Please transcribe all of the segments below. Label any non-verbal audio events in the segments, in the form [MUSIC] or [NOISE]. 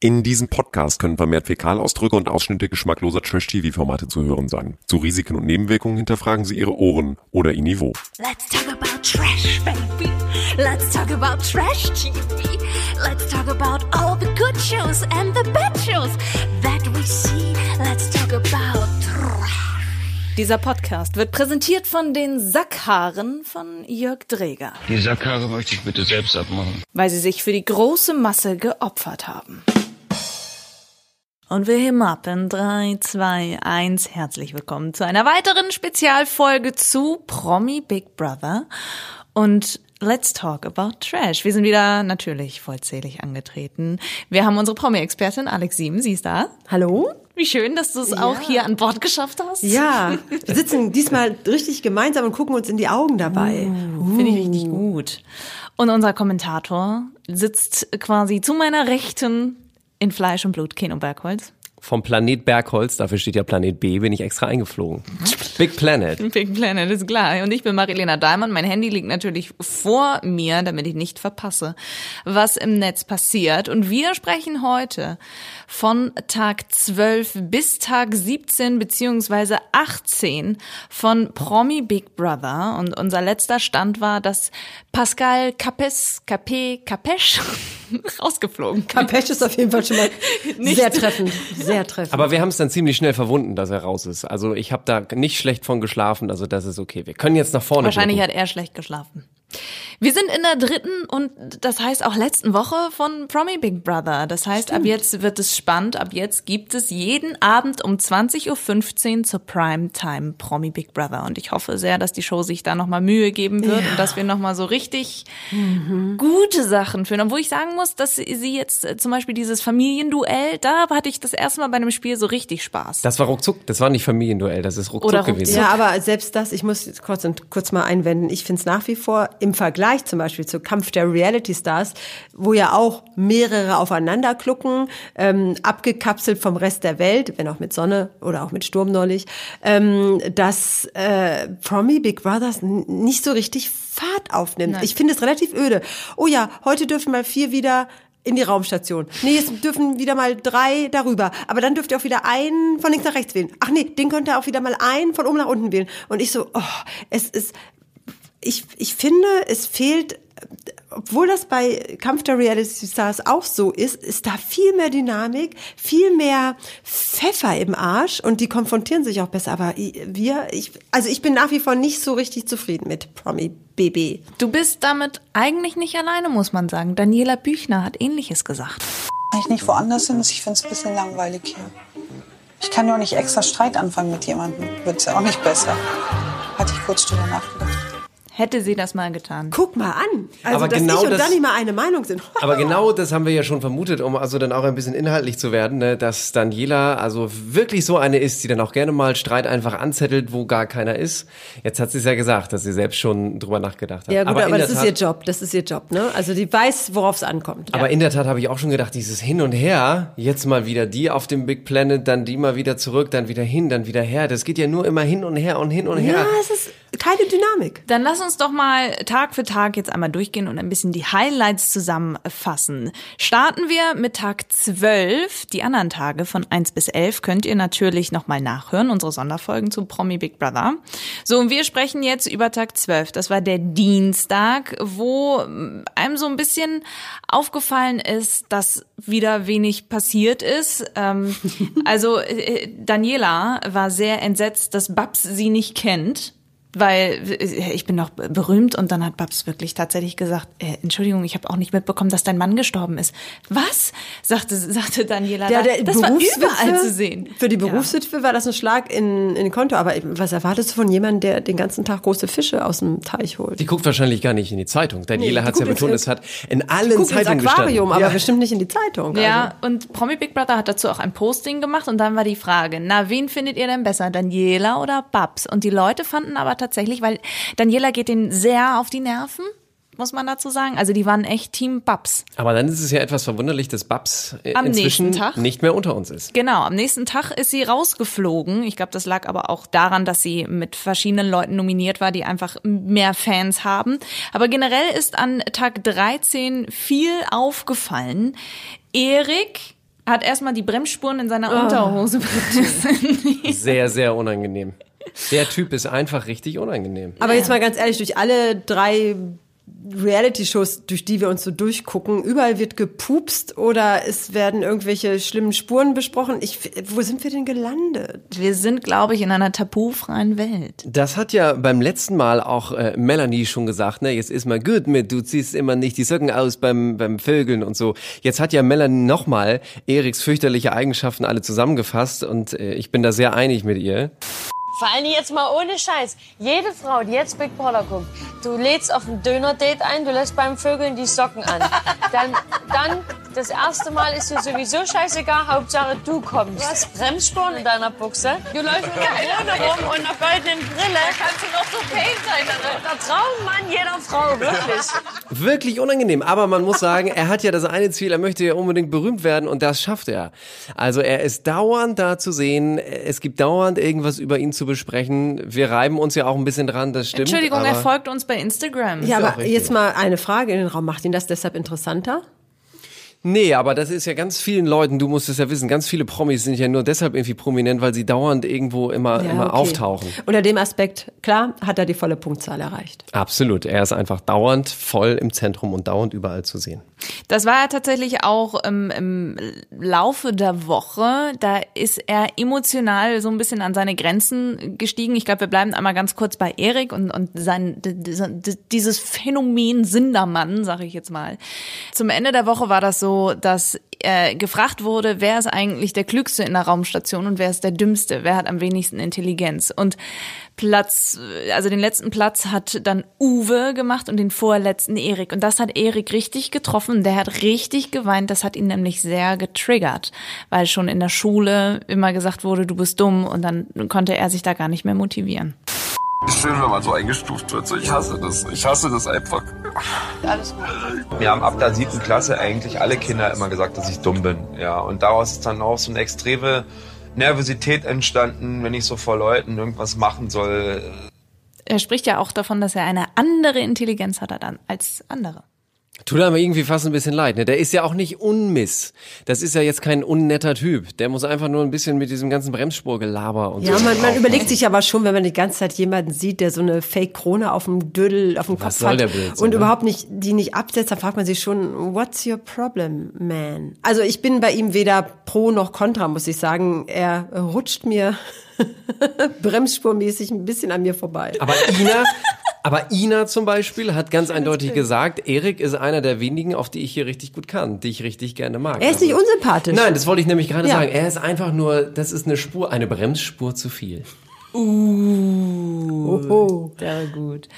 In diesem Podcast können vermehrt Fäkalausdrücke und Ausschnitte geschmackloser Trash-TV-Formate zu hören sein. Zu Risiken und Nebenwirkungen hinterfragen Sie Ihre Ohren oder Ihr Niveau. Let's talk about trash, baby. Let's talk about trash TV. Let's talk about all the good shows and the bad shows that we see. Let's talk about trash. Dieser Podcast wird präsentiert von den Sackhaaren von Jörg Dreger, Die Sackhaare möchte ich bitte selbst abmachen. weil sie sich für die große Masse geopfert haben. Und wir heben ab in 3, 2, 1. Herzlich willkommen zu einer weiteren Spezialfolge zu Promi Big Brother und Let's Talk About Trash. Wir sind wieder natürlich vollzählig angetreten. Wir haben unsere Promi-Expertin Alex Sieben, sie ist da. Hallo? Wie schön, dass du es auch hier an Bord geschafft hast. Ja, [LAUGHS] wir sitzen diesmal richtig gemeinsam und gucken uns in die Augen dabei. Finde ich richtig gut. Und unser Kommentator sitzt quasi zu meiner Rechten in Fleisch und Blut, Keno Bergholz. Vom Planet Bergholz, dafür steht ja Planet B, bin ich extra eingeflogen. Big Planet. [LAUGHS] Big Planet, ist klar. Und ich bin Marilena Dahlmann. Mein Handy liegt natürlich vor mir, damit ich nicht verpasse, was im Netz passiert. Und wir sprechen heute von Tag 12 bis Tag 17 beziehungsweise 18 von Promi Big Brother. Und unser letzter Stand war, dass Pascal Capes, Capé, Capesch [LAUGHS] rausgeflogen. Campeche ist auf jeden Fall schon mal [LAUGHS] sehr treffend. Sehr treffend. Aber wir haben es dann ziemlich schnell verwunden, dass er raus ist. Also ich habe da nicht schlecht von geschlafen, also das ist okay. Wir können jetzt nach vorne Wahrscheinlich blicken. hat er schlecht geschlafen. Wir sind in der dritten und das heißt auch letzten Woche von Promi Big Brother. Das heißt, ab jetzt wird es spannend. Ab jetzt gibt es jeden Abend um 20.15 Uhr zur Primetime Promi Big Brother. Und ich hoffe sehr, dass die Show sich da nochmal Mühe geben wird und dass wir nochmal so richtig gute Sachen führen. Obwohl ich sagen muss, dass sie jetzt äh, zum Beispiel dieses Familienduell, da hatte ich das erste Mal bei einem Spiel so richtig Spaß. Das war ruckzuck, das war nicht Familienduell, das ist ruckzuck Oder gewesen. ja, aber selbst das, ich muss kurz, kurz mal einwenden, ich finde es nach wie vor im Vergleich zum Beispiel zu Kampf der Reality Stars, wo ja auch mehrere aufeinander klucken, ähm, abgekapselt vom Rest der Welt, wenn auch mit Sonne oder auch mit Sturm neulich, ähm, dass äh, Promi Big Brothers nicht so richtig Fahrt aufnimmt. Ich finde es relativ öde. Oh ja, heute dürfen mal vier wieder in die Raumstation. Nee, es dürfen wieder mal drei darüber. Aber dann dürft ihr auch wieder einen von links nach rechts wählen. Ach nee, den könnt ihr auch wieder mal einen von oben nach unten wählen. Und ich so, oh, es ist, ich, ich finde, es fehlt, obwohl das bei Kampf der Reality Stars auch so ist, ist da viel mehr Dynamik, viel mehr Pfeffer im Arsch und die konfrontieren sich auch besser. Aber wir, ich, also ich bin nach wie vor nicht so richtig zufrieden mit Promi BB. Du bist damit eigentlich nicht alleine, muss man sagen. Daniela Büchner hat Ähnliches gesagt. Wenn ich nicht woanders hin ich finde es ein bisschen langweilig hier. Ich kann ja auch nicht extra Streit anfangen mit jemandem. Wird es ja auch nicht besser. Hatte ich kurz drüber nachgedacht. Hätte sie das mal getan. Guck mal an. Also, Aber dass genau ich und das- Dani mal eine Meinung sind. [LAUGHS] Aber genau das haben wir ja schon vermutet, um also dann auch ein bisschen inhaltlich zu werden, ne, dass Daniela also wirklich so eine ist, die dann auch gerne mal Streit einfach anzettelt, wo gar keiner ist. Jetzt hat sie es ja gesagt, dass sie selbst schon drüber nachgedacht hat. Ja gut, aber, der das ist Tat- ihr Job, das ist ihr Job, ne? Also die weiß, worauf es ankommt. Aber in der Tat habe ich auch schon gedacht, dieses Hin und Her, jetzt mal wieder die auf dem Big Planet, dann die mal wieder zurück, dann wieder hin, dann wieder her. Das geht ja nur immer hin und her und hin und her. ja, es ist keine Dynamik. Dann lass uns doch mal Tag für Tag jetzt einmal durchgehen und ein bisschen die Highlights zusammenfassen. Starten wir mit Tag 12. Die anderen Tage von 1 bis 11 könnt ihr natürlich nochmal nachhören, unsere Sonderfolgen zu Promi Big Brother. So, und wir sprechen jetzt über Tag 12. Das war der Dienstag, wo ähm, einem so ein bisschen aufgefallen ist, dass wieder wenig passiert ist. Ähm, [LAUGHS] also äh, Daniela war sehr entsetzt, dass Babs sie nicht kennt weil äh, ich bin doch berühmt und dann hat Babs wirklich tatsächlich gesagt, äh, Entschuldigung, ich habe auch nicht mitbekommen, dass dein Mann gestorben ist. Was? sagte sagte Daniela. Der, da. der das war Berufswitwe- überall zu sehen. Für die Ja. Berufswitwe war das ein Schlag in, in den Konto. Aber was erwartest du von jemandem, der den ganzen Tag große Fische aus dem Teich holt? Die guckt wahrscheinlich gar nicht in die Zeitung. Daniela Nee, hat die ja betont, es hat in allen Guck ins Zeitungen Aquarium, gestanden. aber Ja. bestimmt nicht in die Zeitung. Ja, und Promi Big Brother hat dazu auch ein Posting gemacht und dann war die Frage, na, wen findet ihr denn besser, Daniela oder Babs? Und die Leute fanden aber tatsächlich, weil Daniela geht denen sehr auf die Nerven, muss man dazu sagen. Also die waren echt Team Babs. Aber dann ist es ja etwas verwunderlich, dass Babs äh, Am inzwischen nächsten Tag? nicht mehr unter uns ist. Genau, am nächsten Tag ist sie rausgeflogen. Ich glaube, das lag aber auch daran, dass sie mit verschiedenen Leuten nominiert war, die einfach mehr Fans haben. Aber generell ist an Tag 13 viel aufgefallen. Erik Er hat erstmal die Bremsspuren in seiner Unterhose [LAUGHS] bemessen. Sehr, sehr unangenehm. Der Typ ist einfach richtig unangenehm. Aber jetzt mal ganz ehrlich, durch alle drei Reality-Shows, durch die wir uns so durchgucken, überall wird gepupst oder es werden irgendwelche schlimmen Spuren besprochen. Ich, wo sind wir denn gelandet? Wir sind, glaube ich, in einer tabufreien Welt. Das hat ja beim letzten Mal auch äh, Melanie schon gesagt, ne, jetzt ist mal gut mit, du ziehst immer nicht die Socken aus beim, beim Vögeln und so. Jetzt hat ja Melanie nochmal Eriks fürchterliche Eigenschaften alle zusammengefasst und äh, ich bin da sehr einig mit ihr. Vor allem jetzt mal ohne Scheiß. Jede Frau, die jetzt Big Brother guckt, du lädst auf ein Döner-Date ein, du lässt beim Vögeln die Socken an. [LAUGHS] Dann, dann, das erste Mal ist dir sowieso scheißegal, Hauptsache du kommst. Du hast Bremsspuren in deiner Buchse. Du läufst mit einer Krone rum und einer goldenen Brille. Da kannst du noch so pain sein. Der Traummann jeder Frau, wirklich. [LAUGHS] Wirklich unangenehm, aber man muss sagen, er hat ja das eine Ziel, er möchte ja unbedingt berühmt werden und das schafft er. Also er ist dauernd da zu sehen, es gibt dauernd irgendwas über ihn zu besprechen. Wir reiben uns ja auch ein bisschen dran, das stimmt. Entschuldigung, er folgt uns bei Instagram. Ja, aber jetzt mal eine Frage in den Raum. Macht ihn das deshalb interessanter? Nee, aber das ist ja ganz vielen Leuten, du musst es ja wissen, ganz viele Promis sind ja nur deshalb irgendwie prominent, weil sie dauernd irgendwo immer, Ja, immer okay. auftauchen. Unter dem Aspekt, klar, hat er die volle Punktzahl erreicht. Absolut. Er ist einfach dauernd voll im Zentrum und dauernd überall zu sehen. Das war ja tatsächlich auch im, im Laufe der Woche. Da ist er emotional so ein bisschen an seine Grenzen gestiegen. Ich glaube, wir bleiben einmal ganz kurz bei Erik und, und sein, dieses Phänomen Sindermann, sage ich jetzt mal. Zum Ende der Woche war das so, dass äh, gefragt wurde, wer ist eigentlich der Klügste in der Raumstation und wer ist der Dümmste, wer hat am wenigsten Intelligenz. Und Platz, also den letzten Platz hat dann Uwe gemacht und den vorletzten Erik. Und das hat Erik richtig getroffen. Der hat richtig geweint. Das hat ihn nämlich sehr getriggert, weil schon in der Schule immer gesagt wurde, du bist dumm und dann konnte er sich da gar nicht mehr motivieren. Schön, wenn man so eingestuft wird. So, ich hasse das. Ich hasse das einfach. Wir haben ab der siebten Klasse eigentlich alle Kinder immer gesagt, dass ich dumm bin. Ja, und daraus ist dann auch so eine extreme Nervosität entstanden, wenn ich so vor Leuten irgendwas machen soll. Er spricht ja auch davon, dass er eine andere Intelligenz hat als andere. Tut aber irgendwie fast ein bisschen leid. Ne? Der ist ja auch nicht unmiss. Das ist ja jetzt kein unnetter Typ. Der muss einfach nur ein bisschen mit diesem ganzen Bremsspurgelaber und Ja, so. man, man überlegt sich aber schon, wenn man die ganze Zeit jemanden sieht, der so eine Fake-Krone auf dem Dödel, auf dem Kopf hat Blödsinn, und ne? überhaupt nicht, die nicht absetzt, dann fragt man sich schon, what's your problem, man? Also ich bin bei ihm weder pro noch contra, muss ich sagen. Er rutscht mir [LAUGHS] bremsspurmäßig ein bisschen an mir vorbei. Aber Ina, aber Ina zum Beispiel hat ganz eindeutig gesagt, Erik ist einer der wenigen, auf die ich hier richtig gut kann, die ich richtig gerne mag. Er ist nicht unsympathisch. Nein, das wollte ich nämlich gerade Ja. sagen. Er ist einfach nur, das ist eine Spur, eine Bremsspur zu viel. Oh. Sehr gut.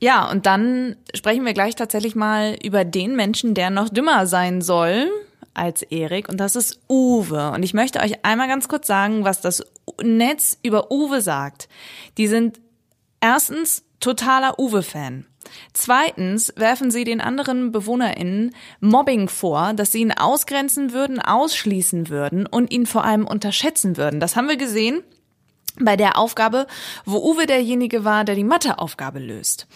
Ja, und dann sprechen wir gleich tatsächlich mal über den Menschen, der noch dümmer sein soll als Erik, und das ist Uwe. Und ich möchte euch einmal ganz kurz sagen, was das Netz über Uwe sagt. Die sind erstens totaler Uwe-Fan. Zweitens werfen sie den anderen BewohnerInnen Mobbing vor, dass sie ihn ausgrenzen würden, ausschließen würden und ihn vor allem unterschätzen würden. Das haben wir gesehen bei der Aufgabe, wo Uwe derjenige war, der die Matheaufgabe löst.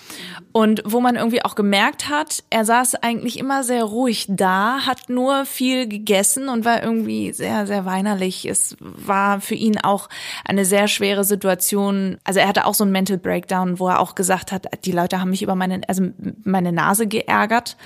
Und wo man irgendwie auch gemerkt hat, er saß eigentlich immer sehr ruhig da, hat nur viel gegessen und war irgendwie sehr, sehr weinerlich. Es war für ihn auch eine sehr schwere Situation. Also er hatte auch so einen Mental Breakdown, wo er auch gesagt hat, die Leute haben mich über meine, also meine Nase geärgert.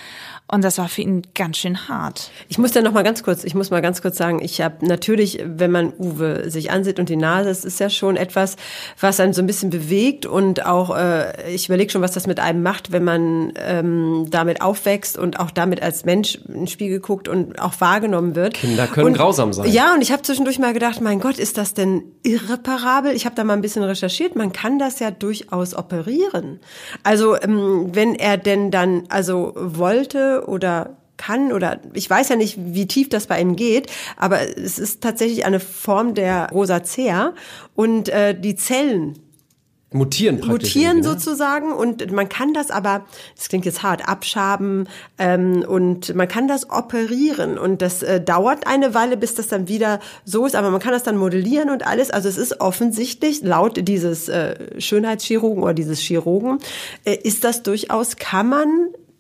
Und das war für ihn ganz schön hart. Ich muss da noch mal ganz kurz, ich muss mal ganz kurz sagen, ich habe natürlich, wenn man Uwe sich ansieht und die Nase, es ist ja schon etwas, was einen so ein bisschen bewegt und auch, äh, ich überlege schon, was das mit einem macht, wenn man ähm, damit aufwächst und auch damit als Mensch in den Spiegel guckt und auch wahrgenommen wird. Kinder können und, grausam sein. Ja, und ich habe zwischendurch mal gedacht, mein Gott, ist das denn irreparabel? Ich habe da mal ein bisschen recherchiert, man kann das ja durchaus operieren. Also ähm, wenn er denn dann also wollte oder kann oder ich weiß ja nicht, wie tief das bei ihm geht, aber es ist tatsächlich eine Form der Rosacea und äh, die Zellen Mutieren praktisch. mutieren ne? sozusagen und man kann das aber, das klingt jetzt hart, abschaben ähm, und man kann das operieren und das äh, dauert eine Weile, bis das dann wieder so ist, aber man kann das dann modellieren und alles. Also es ist offensichtlich, laut dieses äh, Schönheitschirurgen oder dieses Chirurgen, äh, ist das durchaus, kann man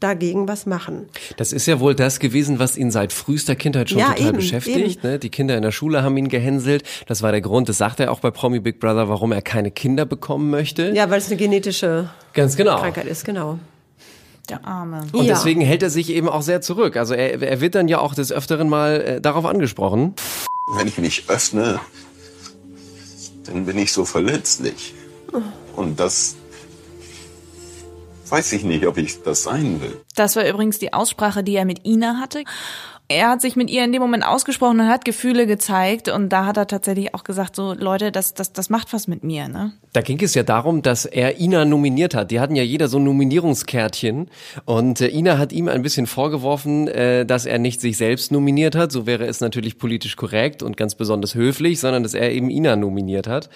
dagegen was machen. Das ist ja wohl das gewesen, was ihn seit frühester Kindheit schon Ja, total eben, beschäftigt. Ne? Die Kinder in der Schule haben ihn gehänselt. Das war der Grund, das sagt er auch bei Promi Big Brother, warum er keine Kinder bekommen möchte. Ja, weil es eine genetische Ganz genau. Krankheit ist, genau. Der Arme. Und Ja. deswegen hält er sich eben auch sehr zurück. Also er, er wird dann ja auch des Öfteren mal äh, darauf angesprochen. Wenn ich mich öffne, dann bin ich so verletzlich. Und das weiß ich nicht, ob ich das sein will. Das war übrigens die Aussprache, die er mit Ina hatte. Er hat sich mit ihr in dem Moment ausgesprochen und hat Gefühle gezeigt und da hat er tatsächlich auch gesagt, so Leute, das, das, das macht was mit mir, ne? Da ging es ja darum, dass er Ina nominiert hat. Die hatten ja jeder so ein Nominierungskärtchen und äh, Ina hat ihm ein bisschen vorgeworfen, äh, dass er nicht sich selbst nominiert hat. So wäre es natürlich politisch korrekt und ganz besonders höflich, sondern dass er eben Ina nominiert hat.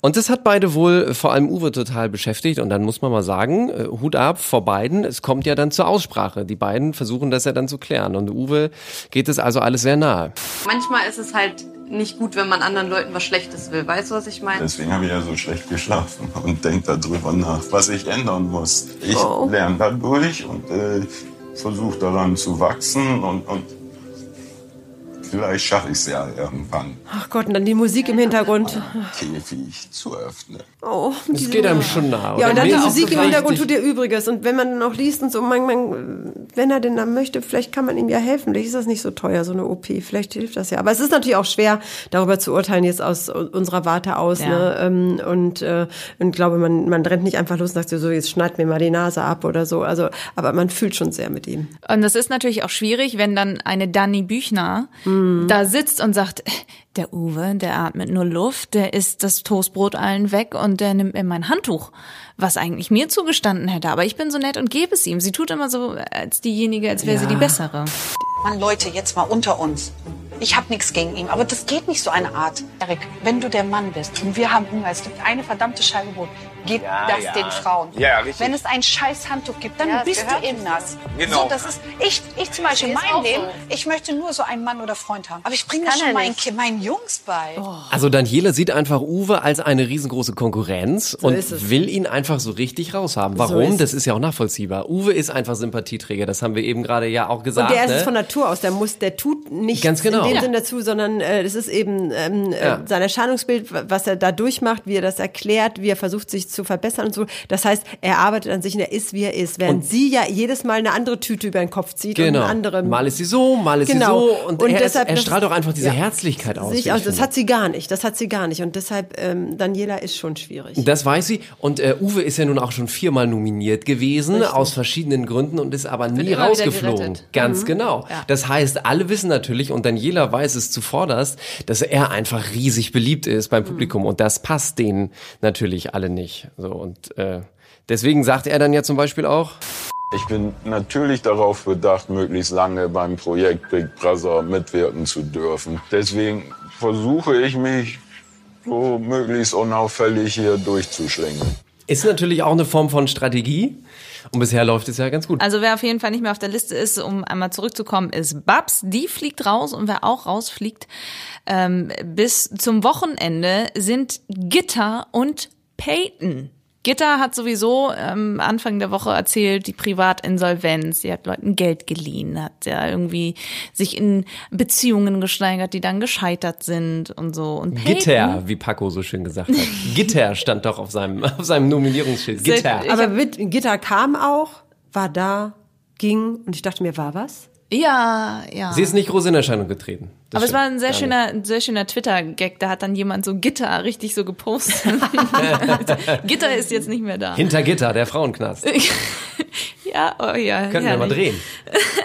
Und das hat beide wohl, vor allem Uwe, total beschäftigt. Und dann muss man mal sagen, äh, Hut ab vor beiden. Es kommt ja dann zur Aussprache. Die beiden versuchen das ja dann zu klären. Und Uwe geht es also alles sehr nahe. Manchmal ist es halt nicht gut, wenn man anderen Leuten was Schlechtes will. Weißt du, was ich meine? Deswegen habe ich ja so schlecht geschlafen und denke darüber nach, was ich ändern muss. Ich Oh. lerne dadurch und äh, versuche daran zu wachsen und, und vielleicht schaffe ich es ja irgendwann, Ach Gott, und dann die Musik im Hintergrund. Käfig zu öffnen. Oh, Das geht einem schon nah. Ja, und dann die Musik im Hintergrund tut ihr Übriges. Und wenn man dann auch liest und so, man, man, wenn er denn dann möchte, vielleicht kann man ihm ja helfen. Vielleicht ist das nicht so teuer, so eine OP. Vielleicht hilft das ja. Aber es ist natürlich auch schwer, darüber zu urteilen, jetzt aus unserer Warte aus. Ja. Ne? Ähm, Und, äh, und glaube, man, man rennt nicht einfach los und sagt so, jetzt schneid mir mal die Nase ab oder so. Also, aber man fühlt schon sehr mit ihm. Und das ist natürlich auch schwierig, wenn dann eine Dani Büchner da sitzt und sagt, der Uwe, der atmet nur Luft, der isst das Toastbrot allen weg und der nimmt mir mein Handtuch, was eigentlich mir zugestanden hätte. Aber ich bin so nett und gebe es ihm. Sie tut immer so als diejenige, als wäre sie die bessere. Mann, Leute, jetzt mal unter uns. Ich habe nichts gegen ihn, aber das geht nicht so eine Art. Erik, wenn du der Mann bist und wir haben Hunger, es gibt eine verdammte Scheibe Brot, gib Ja, das ja. den Frauen. Ja, richtig. Wenn es ein scheiß Handtuch gibt, dann Ja, bist du eben nass. Genau. So, das ist, ich, ich zum Beispiel in Ist meinem auch Leben, so. ich möchte nur so einen Mann oder Freund haben. Aber ich bringe das schon meinen, nicht. Meinen Jungs bei. Also Daniela sieht einfach Uwe als eine riesengroße Konkurrenz und ist es. will ihn einfach so richtig raushaben. So Warum? ist das ist ja auch nachvollziehbar. Uwe ist einfach Sympathieträger, das haben wir eben gerade ja auch gesagt. Und der ist es ne? von Natur aus, der muss, der tut nichts Ganz genau. in dem Ja. Sinn dazu, sondern äh, das ist eben ähm, Ja. äh, sein Erscheinungsbild, was er da durchmacht, wie er das erklärt, wie er versucht, sich zu verbessern und so. Das heißt, er arbeitet an sich und er ist, wie er ist. Während Und- sie ja jedes Mal eine andere Tüte über den Kopf zieht und Genau. eine andere. Mal ist sie so, mal ist Genau. sie so. Und, Und er, deshalb, ist, er strahlt auch einfach diese ja. Herzlichkeit aus. Sehe ich wie aus. ich Das hat sie gar nicht. Das hat sie gar nicht. Und deshalb, ähm, Daniela ist schon schwierig. Das weiß sie. Und äh, Uwe ist ja nun auch schon viermal nominiert gewesen, Richtig. aus verschiedenen Gründen und ist aber nie rausgeflogen. Ganz genau. Ja. Das heißt, alle wissen natürlich, und Daniela weiß es zuvorderst, dass er einfach riesig beliebt ist beim Publikum. Und das passt denen natürlich alle nicht. So, und äh, deswegen sagt er dann ja zum Beispiel auch, Ich bin natürlich darauf bedacht, möglichst lange beim Projekt Big Brother mitwirken zu dürfen. Deswegen versuche ich mich so möglichst unauffällig hier durchzuschlängeln. ist natürlich auch eine Form von Strategie. Und bisher läuft es ja ganz gut. Also wer auf jeden Fall nicht mehr auf der Liste ist, um einmal zurückzukommen, ist Babs. Die fliegt raus und wer auch rausfliegt ähm, bis zum Wochenende sind Gitter und Peyton. Gitter hat sowieso ähm, Anfang der Woche erzählt, die Privatinsolvenz. Sie hat Leuten Geld geliehen, hat ja irgendwie sich in Beziehungen gesteigert, die dann gescheitert sind und so. Und Peyton, Gitter, wie Paco so schön gesagt hat. [LAUGHS] Gitter stand doch auf seinem, auf seinem Nominierungsschild. Gitter. Aber mit, Gitter kam auch, war da, ging und ich dachte mir, war was? Ja, ja. Sie ist nicht groß in Erscheinung getreten. Das Aber es stimmt. war ein sehr Gar schöner, ein sehr schöner Twitter-Gag. Da hat dann jemand so Gitter richtig so gepostet. [LAUGHS] Gitter ist jetzt nicht mehr da. Hinter Gitter, der Frauenknast. [LAUGHS] Ja, oh ja. Können wir mal herrlich. drehen. [LAUGHS]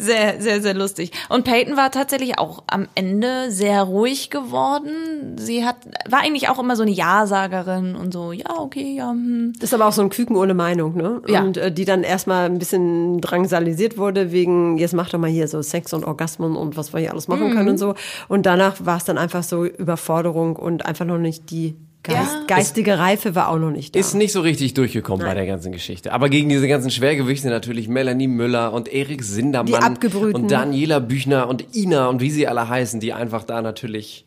Sehr, sehr, sehr lustig. Und Peyton war tatsächlich auch am Ende sehr ruhig geworden. Sie hat, war eigentlich auch immer so eine Ja-Sagerin und so, ja, okay, ja, hm. Das ist aber auch so ein Küken ohne Meinung, ne? Ja. Und äh, die dann erstmal ein bisschen drangsalisiert wurde wegen, jetzt mach doch mal hier so Sex und Orgasmen und was wir hier alles machen Mhm. können und so. Und danach war es dann einfach so Überforderung und einfach noch nicht die Geist, Ja. geistige Reife war auch noch nicht da. Ist nicht so richtig durchgekommen bei der ganzen Geschichte. Aber gegen diese ganzen Schwergewichte natürlich Melanie Müller und Erik Sindermann und Daniela Büchner und Ina und wie sie alle heißen, die einfach da natürlich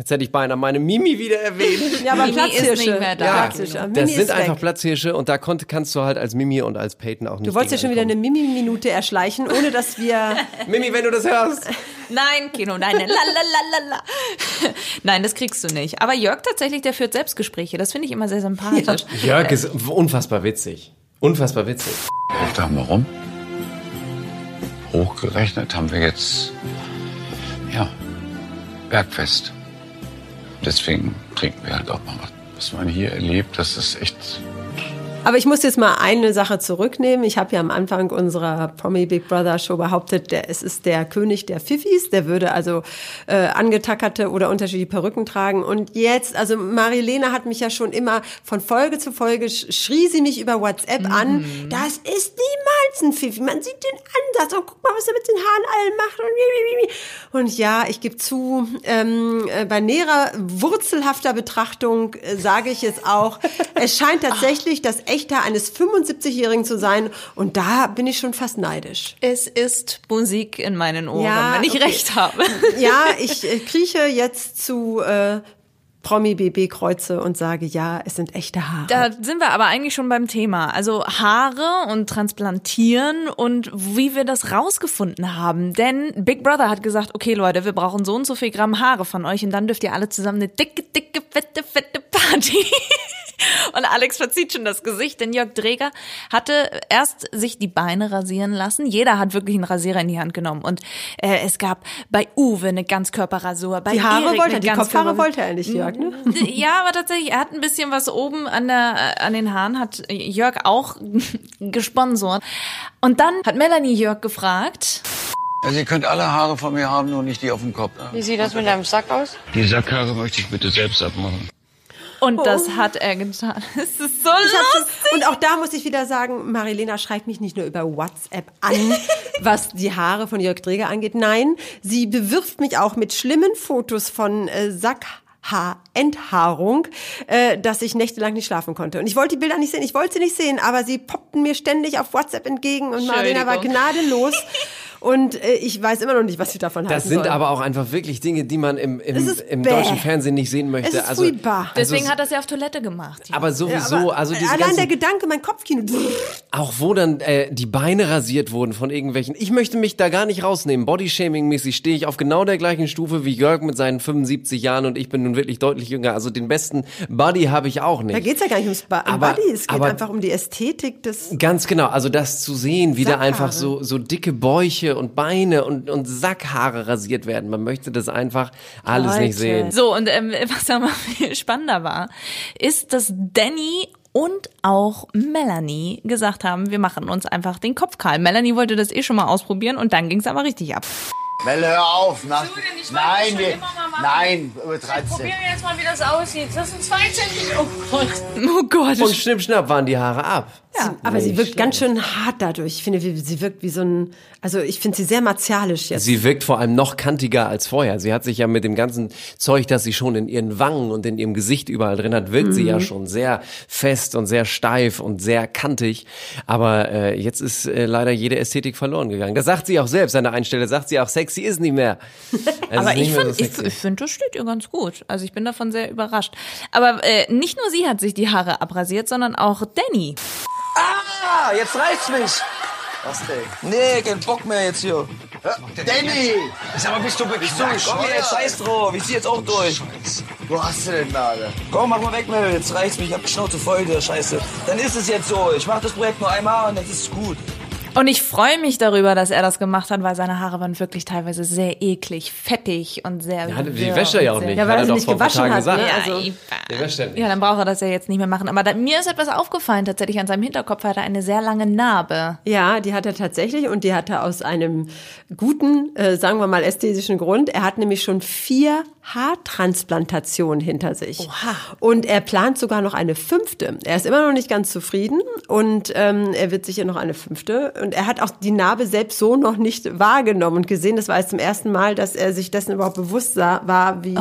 Jetzt hätte ich beinahe meine Mimi wieder erwähnt. [LAUGHS] Ja, aber Mimi ist Platzhirsche. nicht mehr da. Ja, Platzhirsche. Mimi das sind einfach weg. Platzhirsche und da konnt, kannst du halt als Mimi und als Peyton auch nicht Du wolltest ja schon wieder eine Mimi-Minute erschleichen, ohne dass wir. [LAUGHS] Mimi, wenn du das hörst. [LAUGHS] Nein, Kino, nein, nein, la, la, la, la, la. Nein, das kriegst du nicht. Aber Jörg tatsächlich, der führt Selbstgespräche. Das finde ich immer sehr sympathisch. Jörg ist unfassbar witzig. Unfassbar witzig. Hälfte haben wir rum. Hochgerechnet haben wir jetzt, ja, Bergfest. Deswegen trinken wir halt auch mal was. Was man hier erlebt, das ist echt Aber ich muss jetzt mal eine Sache zurücknehmen. Ich habe ja am Anfang unserer Promi Big Brother Show behauptet, der, es ist der König der Fifis. Der würde also äh, angetackerte oder unterschiedliche Perücken tragen. Und jetzt, also Marilena hat mich ja schon immer von Folge zu Folge sch schrie sie mich über WhatsApp an. Das ist niemals ein Fifi. Man sieht den Ansatz. Und guck mal, was er mit den Haaren allen macht. Und, und ja, ich gebe zu, ähm, äh, bei näherer wurzelhafter Betrachtung äh, sage ich es auch. Es scheint [LAUGHS] tatsächlich das Echte eines 75-Jährigen zu sein. Und da bin ich schon fast neidisch. Es ist Musik in meinen Ohren, Ja, wenn ich okay. recht habe. [LAUGHS] Ja, ich äh, krieche jetzt zu äh, Promi BB Kreuze und sage, ja, es sind echte Haare. Da sind wir aber eigentlich schon beim Thema. Also Haare und Transplantieren und wie wir das rausgefunden haben. Denn Big Brother hat gesagt, okay Leute, wir brauchen so und so viel Gramm Haare von euch und dann dürft ihr alle zusammen eine dicke, dicke, fette, fette Party. [LAUGHS] [LAUGHS] Und Alex verzieht schon das Gesicht, denn Jörg Dreger hatte erst sich die Beine rasieren lassen. Jeder hat wirklich einen Rasierer in die Hand genommen. Und äh, es gab bei Uwe eine Ganzkörperrasur, bei die Haare Erik wollte er, die Kopfhaare wollte er nicht, Jörg, ne? ja, aber tatsächlich, er hat ein bisschen was oben an, der, an den Haaren, hat Jörg auch [LAUGHS] gesponsert. Und dann hat Melanie Jörg gefragt, Also ihr könnt alle Haare von mir haben, nur nicht die auf dem Kopf. Ne? Wie sieht das mit deinem Sack aus? Die Sackhaare möchte ich bitte selbst abmachen. Und das hat er getan. [LAUGHS] Es ist so Ich lustig. und auch da muss ich wieder sagen, Marilena schreibt mich nicht nur über WhatsApp an, [LAUGHS] was die Haare von Jörg Dreger angeht. Nein, sie bewirft mich auch mit schlimmen Fotos von äh, Sackhaarenthaarung, äh, dass ich nächtelang nicht schlafen konnte. Und ich wollte die Bilder nicht sehen, ich wollte sie nicht sehen, aber sie poppten mir ständig auf WhatsApp entgegen und Marilena war gnadenlos. [LAUGHS] Und äh, ich weiß immer noch nicht, was ich davon Das halten sind soll. aber auch einfach wirklich Dinge, die man im, im, Es im deutschen Fernsehen nicht sehen möchte. Es ist also, furchtbar. Deswegen also, hat er sie auf Toilette gemacht. aber sowieso, aber also diese allein der ganzen, Gedanke, mein Kopfkino. auch wo dann äh, die Beine rasiert wurden von irgendwelchen. Ich möchte mich da gar nicht rausnehmen. Bodyshaming-mäßig stehe ich auf genau der gleichen Stufe wie Jörg mit seinen 75 Jahren und ich bin nun wirklich deutlich jünger. Also den besten Body habe ich auch nicht. Da geht's ja gar nicht ums ba um Aber- Body, es geht aber- einfach um die Ästhetik des Ganz genau, also das zu sehen, wie da einfach so, so dicke Bäuche und Beine und, und Sackhaare rasiert werden. Man möchte das einfach alles nicht Leute. sehen. So, und ähm, was aber viel spannender war, ist, dass Danny und auch Melanie gesagt haben, wir machen uns einfach den Kopf kahl. Melanie wollte das eh schon mal ausprobieren und dann ging's aber richtig ab. Melle, hör auf. Nach, nein, wir, nein, übertreib's Probieren nicht. wir jetzt mal, wie das aussieht. Das sind zwei Zentimeter. Oh Gott. Oh Gott. Und schnipp, schnapp waren die Haare ab. Ja, aber sie wirkt ganz schön hart dadurch. Ich finde, wie- sie wirkt wie so ein, also ich finde sie sehr martialisch jetzt. Sie wirkt vor allem noch kantiger als vorher. Sie hat sich ja mit dem ganzen Zeug, das sie schon in ihren Wangen und in ihrem Gesicht überall drin hat, wirkt sie ja Mhm. schon sehr fest und sehr steif und sehr kantig. Aber äh, jetzt ist äh, leider jede Ästhetik verloren gegangen. Das sagt sie auch selbst an der einen Stelle. Sagt sie auch, sexy ist nicht mehr. Es [LAUGHS] Aber nicht ich finde, so ich, ich finde, das steht ihr ganz gut. Also ich bin davon sehr überrascht. Aber äh, nicht nur sie hat sich die Haare abrasiert, sondern auch Danny. Ah, jetzt reicht's mich. Was denn? Nee, kein Bock mehr jetzt hier. Danny! Sag mal, bist du so Komm jetzt, scheiß drauf. Ich zieh jetzt auch durch. Wo hast du denn Nagel? Komm, mach mal weg, Mel. Jetzt reicht's mir. Ich hab die Schnauze voll, der Scheiße. Dann ist es jetzt so. Ich mach das Projekt nur einmal und dann ist es gut. Und ich freue mich darüber, dass er das gemacht hat, weil seine Haare waren wirklich teilweise sehr eklig, fettig und sehr. Ja, die wäscht er ja auch nicht. Ja, weil hat er er sie doch nicht vor gewaschen hat, gesagt. ne? Ja, Also- Die wäscht er nicht. ja, dann braucht er das ja jetzt nicht mehr machen. Aber da, mir ist etwas aufgefallen, tatsächlich an seinem Hinterkopf hat er eine sehr lange Narbe. Ja, die hat er tatsächlich und die hat er aus einem guten, äh, sagen wir mal, ästhetischen Grund. Er hat nämlich schon vier Haartransplantationen hinter sich. Oha. Und er plant sogar noch eine fünfte. Er ist immer noch nicht ganz zufrieden und ähm, er wird sicher noch eine fünfte. Und er hat auch die Narbe selbst so noch nicht wahrgenommen und gesehen. Das war jetzt zum ersten Mal, dass er sich dessen überhaupt bewusst sah, war, wie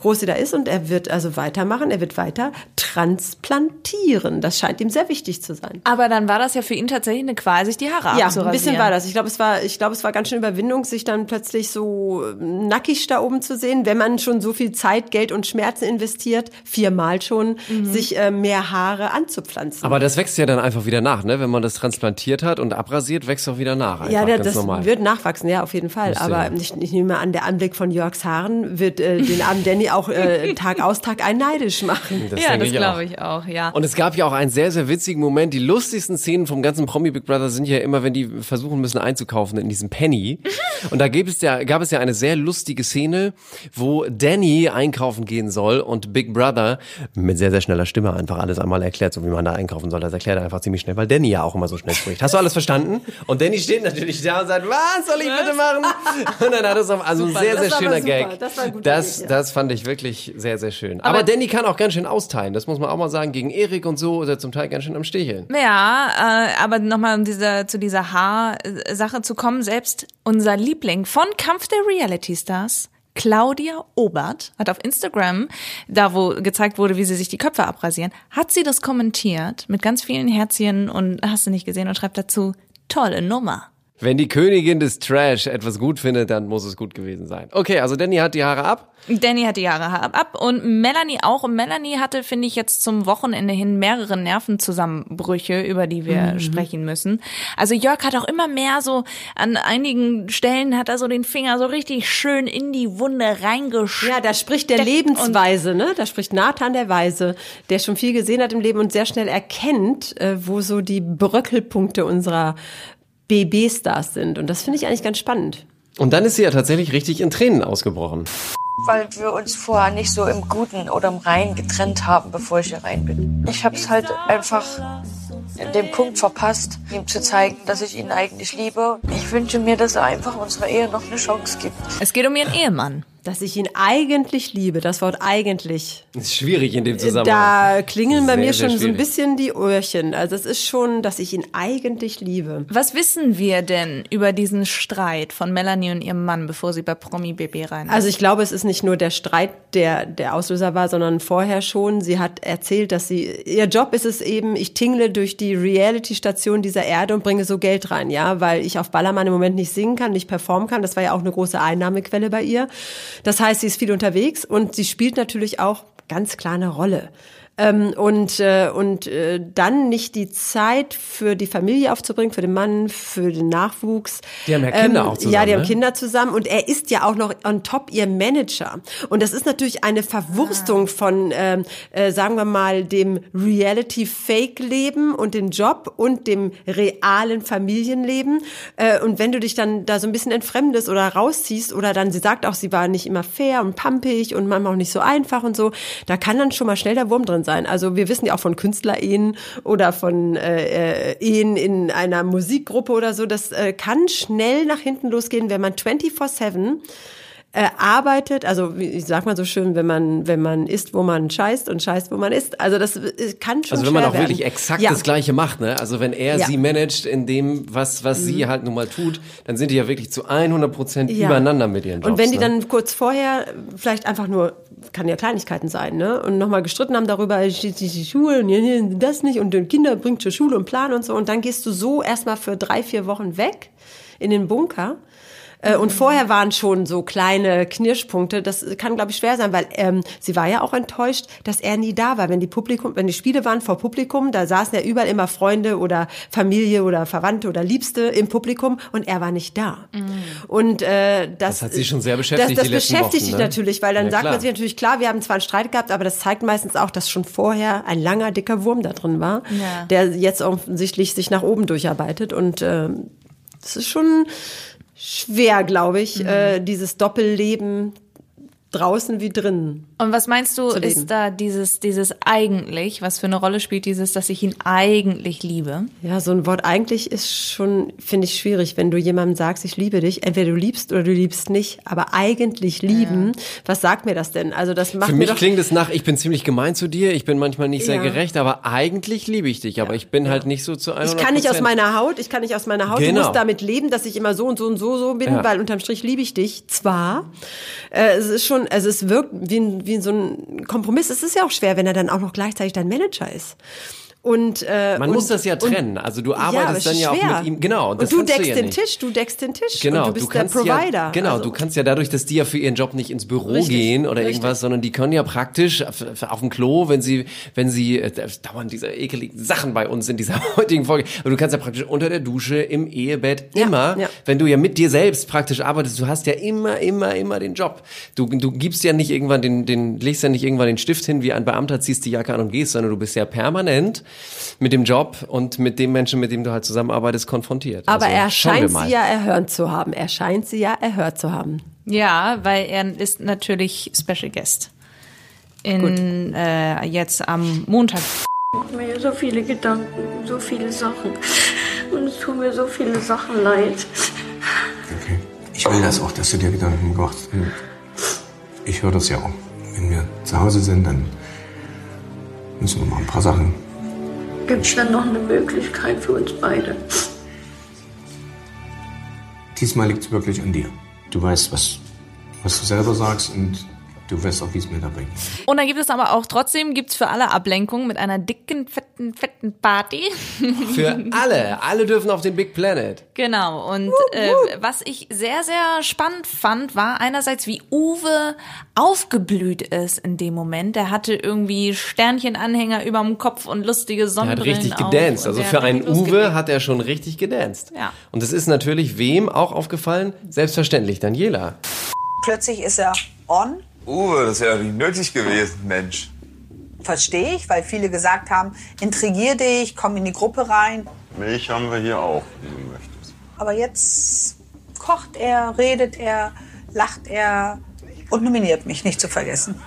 groß sie da ist. Und er wird also weitermachen. Er wird weiter transplantieren. Das scheint ihm sehr wichtig zu sein. Aber dann war das ja für ihn tatsächlich eine Qual, sich die Haare Ja, ein bisschen war das. Ich glaube, es war, ich glaube, es war ganz schön Überwindung, sich dann plötzlich so nackig da oben zu sehen, wenn man schon so viel Zeit, Geld und Schmerzen investiert, viermal schon, sich äh, mehr Haare anzupflanzen. Aber das wächst ja dann einfach wieder nach, ne? Wenn man das transplantiert hat und abrasiert, wächst auch wieder nach. Einfach, ja, der, ganz das normal. wird nachwachsen, ja, auf jeden Fall. Müsste Aber ja. ich, ich nehme an, der Anblick von Jörgs Haaren wird äh, den armen Danny auch äh, [LAUGHS] Tag aus, Tag ein neidisch machen. Das ja, das glaube ich auch, ja. Und es gab ja auch einen sehr, sehr witzigen Moment. Die lustigsten Szenen vom ganzen Promi Big Brother sind ja immer, wenn die versuchen müssen einzukaufen in diesem Penny. [LAUGHS] Und da gibt es ja, gab es ja eine sehr lustige Szene, wo Danny einkaufen gehen soll und Big Brother mit sehr, sehr schneller Stimme einfach alles einmal erklärt, so wie man da einkaufen soll. Das erklärt er einfach ziemlich schnell, weil Danny ja auch immer so schnell spricht. Hast du alles verstanden? Und Danny steht natürlich da und sagt, was soll ich bitte machen? Und dann hat es auf, also ein Super, sehr, das sehr aber schöner. Gag. Das war ein guter Das, Gag, ja. das fand ich wirklich sehr, sehr schön. Aber, Aber- Danny kann auch ganz schön austeilen. Das muss man auch mal sagen. Gegen Erik und so ist er zum Teil ganz schön am Sticheln. Ja, äh, aber nochmal um diese, zu dieser Haarsache zu kommen, selbst unser Liebling von Kampf der Reality Stars, Claudia Obert, hat auf Instagram, da wo gezeigt wurde, wie sie sich die Köpfe abrasieren, hat sie das kommentiert mit ganz vielen Herzchen und hast du nicht gesehen und schreibt dazu, tolle Nummer. Wenn die Königin des Trash etwas gut findet, dann muss es gut gewesen sein. Okay, also Danny hat die Haare ab. Danny hat die Haare ab ab und Melanie auch. Und Melanie hatte, finde ich, jetzt zum Wochenende hin mehrere Nervenzusammenbrüche, über die wir Mhm. sprechen müssen. Also Jörg hat auch immer mehr so, an einigen Stellen hat er so den Finger so richtig schön in die Wunde reingeschickt. Ja, da spricht der Lebensweise, ne? Da spricht Nathan der Weise, der schon viel gesehen hat im Leben und sehr schnell erkennt, äh, wo so die Bröckelpunkte unserer BB-Stars sind. Und das finde ich eigentlich ganz spannend. Und dann ist sie ja tatsächlich richtig in Tränen ausgebrochen. Weil wir uns vorher nicht so im Guten oder im Reinen getrennt haben, bevor ich hier rein bin. Ich habe es halt einfach in dem Punkt verpasst, ihm zu zeigen, dass ich ihn eigentlich liebe. Ich wünsche mir, dass er einfach unserer Ehe noch eine Chance gibt. Es geht um ihren Ehemann. Dass ich ihn eigentlich liebe, das Wort eigentlich. Das ist schwierig in dem Zusammenhang. Da klingeln bei Sehr, mir schon so ein bisschen die Öhrchen. Also es ist schon, dass ich ihn eigentlich liebe. Was wissen wir denn über diesen Streit von Melanie und ihrem Mann, bevor sie bei Promi BB rein? Also ich glaube, es ist nicht nur der Streit, der der Auslöser war, sondern vorher schon. Sie hat erzählt, dass sie ihr Job ist es eben, ich tingle durch die Reality-Station dieser Erde und bringe so Geld rein, ja, weil ich auf Ballermann im Moment nicht singen kann, nicht performen kann. Das war ja auch eine große Einnahmequelle bei ihr. Das heißt, sie ist viel unterwegs und sie spielt natürlich auch ganz klar eine Rolle. Ähm, und äh, und äh, dann nicht die Zeit für die Familie aufzubringen, für den Mann, für den Nachwuchs. Die haben ja Kinder auch zusammen, Ja, die haben ne? Kinder zusammen und er ist ja auch noch on top ihr Manager. Und das ist natürlich eine Verwurstung von, ähm, äh, sagen wir mal, dem Reality-Fake-Leben und dem Job und dem realen Familienleben. Äh, und wenn du dich dann da so ein bisschen entfremdest oder rausziehst oder dann, sie sagt auch, sie war nicht immer fair und pampig und manchmal auch nicht so einfach und so, da kann dann schon mal schnell der Wurm drin sein. Also wir wissen ja auch von Künstlerehen oder von äh, äh, Ehen in einer Musikgruppe oder so, das äh, kann schnell nach hinten losgehen, wenn man 24-7 äh, arbeitet, also wie ich sag mal so schön, wenn man wenn man isst, wo man scheißt und scheißt, wo man isst. Also das äh, kann schon Also wenn man auch wirklich werden. exakt ja. das Gleiche macht, ne? Also wenn er Ja. sie managt in dem, was, was sie Mhm. halt nun mal tut, dann sind die ja wirklich zu 100 Prozent Ja. übereinander mit ihren Jobs. Und wenn die ne? dann kurz vorher vielleicht einfach nur, kann ja Kleinigkeiten sein, ne? Und nochmal gestritten haben darüber, die, Schule und das nicht und den Kinder bringt zur Schule und Plan und so. Und dann gehst du so erstmal für drei, vier Wochen weg in den Bunker. Äh, Und vorher waren schon so kleine Knirschpunkte. Das kann, glaube ich, schwer sein, weil ähm, sie war ja auch enttäuscht, dass er nie da war. Wenn die Publikum, wenn die Spiele waren vor Publikum, da saßen ja überall immer Freunde oder Familie oder Verwandte oder Liebste im Publikum und er war nicht da. Und äh, das, Das hat sie schon sehr beschäftigt, Das, das beschäftigt Wochen, dich ne? natürlich, weil dann Ja, sagt klar. man sich natürlich klar, wir haben zwar einen Streit gehabt, aber das zeigt meistens auch, dass schon vorher ein langer dicker Wurm da drin war, Ja. der jetzt offensichtlich sich nach oben durcharbeitet und ähm, das ist schon schwer, glaube Mhm. ich, äh, dieses Doppelleben draußen wie drinnen. Und was meinst du, ist da dieses, dieses eigentlich, was für eine Rolle spielt dieses, dass ich ihn eigentlich liebe? Ja, so ein Wort eigentlich ist schon, finde ich, schwierig, wenn du jemandem sagst, ich liebe dich. Entweder du liebst oder du liebst nicht. Aber eigentlich lieben, was sagt mir das denn? Also das macht Für mir mich doch klingt es nach, ich bin ziemlich gemein zu dir, ich bin manchmal nicht sehr Ja. gerecht, aber eigentlich liebe ich dich, aber ich bin halt nicht so zu 100 Ich kann nicht aus meiner Haut, ich kann nicht aus meiner Haut. Du Genau. musst damit leben, dass ich immer so und so und so so bin, Ja. weil unterm Strich liebe ich dich. Zwar, äh, es ist schon, also es wirkt wie, ein, wie so ein Kompromiss. Es ist ja auch schwer, wenn er dann auch noch gleichzeitig dein Manager ist. Und, äh, Man und, muss das ja und- trennen. Also du Ja, arbeitest es dann ja auch schwer. mit ihm. Genau. Und das du deckst ja den nicht. Tisch, du deckst den Tisch. Genau, und du bist der kannst Provider. Ja, genau, Also- du kannst ja dadurch, dass die ja für ihren Job nicht ins Büro Richtig, gehen oder richtig. irgendwas, sondern die können ja praktisch auf, auf dem Klo, wenn sie, wenn sie, äh, dauernd diese ekeligen Sachen bei uns in dieser [LAUGHS] heutigen Folge, aber du kannst ja praktisch unter der Dusche, im Ehebett, immer, ja. wenn du ja mit dir selbst praktisch arbeitest, du hast ja immer, immer, immer den Job. Du, du gibst ja nicht irgendwann den, den, legst ja nicht irgendwann den Stift hin, wie ein Beamter, ziehst die Jacke an und gehst, sondern du bist ja permanent mit dem Job und mit dem Menschen, mit dem du halt zusammenarbeitest, konfrontiert. Aber Also, er scheint sie ja erhört zu haben. Er scheint sie ja erhört zu haben. Ja, weil er ist natürlich Special Guest. In, äh, jetzt am Montag. Ich mache mir so viele Gedanken, so viele Sachen. Und es tut mir so viele Sachen leid. Okay. Ich will das auch, dass du dir Gedanken machst. Ich höre das ja auch. Wenn wir zu Hause sind, dann müssen wir mal ein paar Sachen. Gibt es dann noch eine Möglichkeit für uns beide? Diesmal liegt es wirklich an dir. Du weißt, was, was du selber sagst und du weißt auch, wie es mir dabei geht. Und dann gibt es aber auch trotzdem, gibt's für alle Ablenkung mit einer dicken, fetten, fetten Party. [LAUGHS] Für alle. Alle dürfen auf den Big Planet. Genau. Und äh, was ich sehr, sehr spannend fand, war einerseits, wie Uwe aufgeblüht ist in dem Moment. Der hatte irgendwie Sternchenanhänger überm Kopf und lustige Er hat Sonnenbrillen richtig gedanced. Also für einen Uwe hat er schon richtig gedanced. Ja. Und das ist natürlich wem auch aufgefallen? Selbstverständlich Daniela. Plötzlich ist er on. Uwe, das wäre nicht nötig gewesen, Mensch. Verstehe ich, weil viele gesagt haben, intrigier dich, komm in die Gruppe rein. Milch haben wir hier auch, wie du möchtest. Aber jetzt kocht er, redet er, lacht er und nominiert mich, nicht zu vergessen.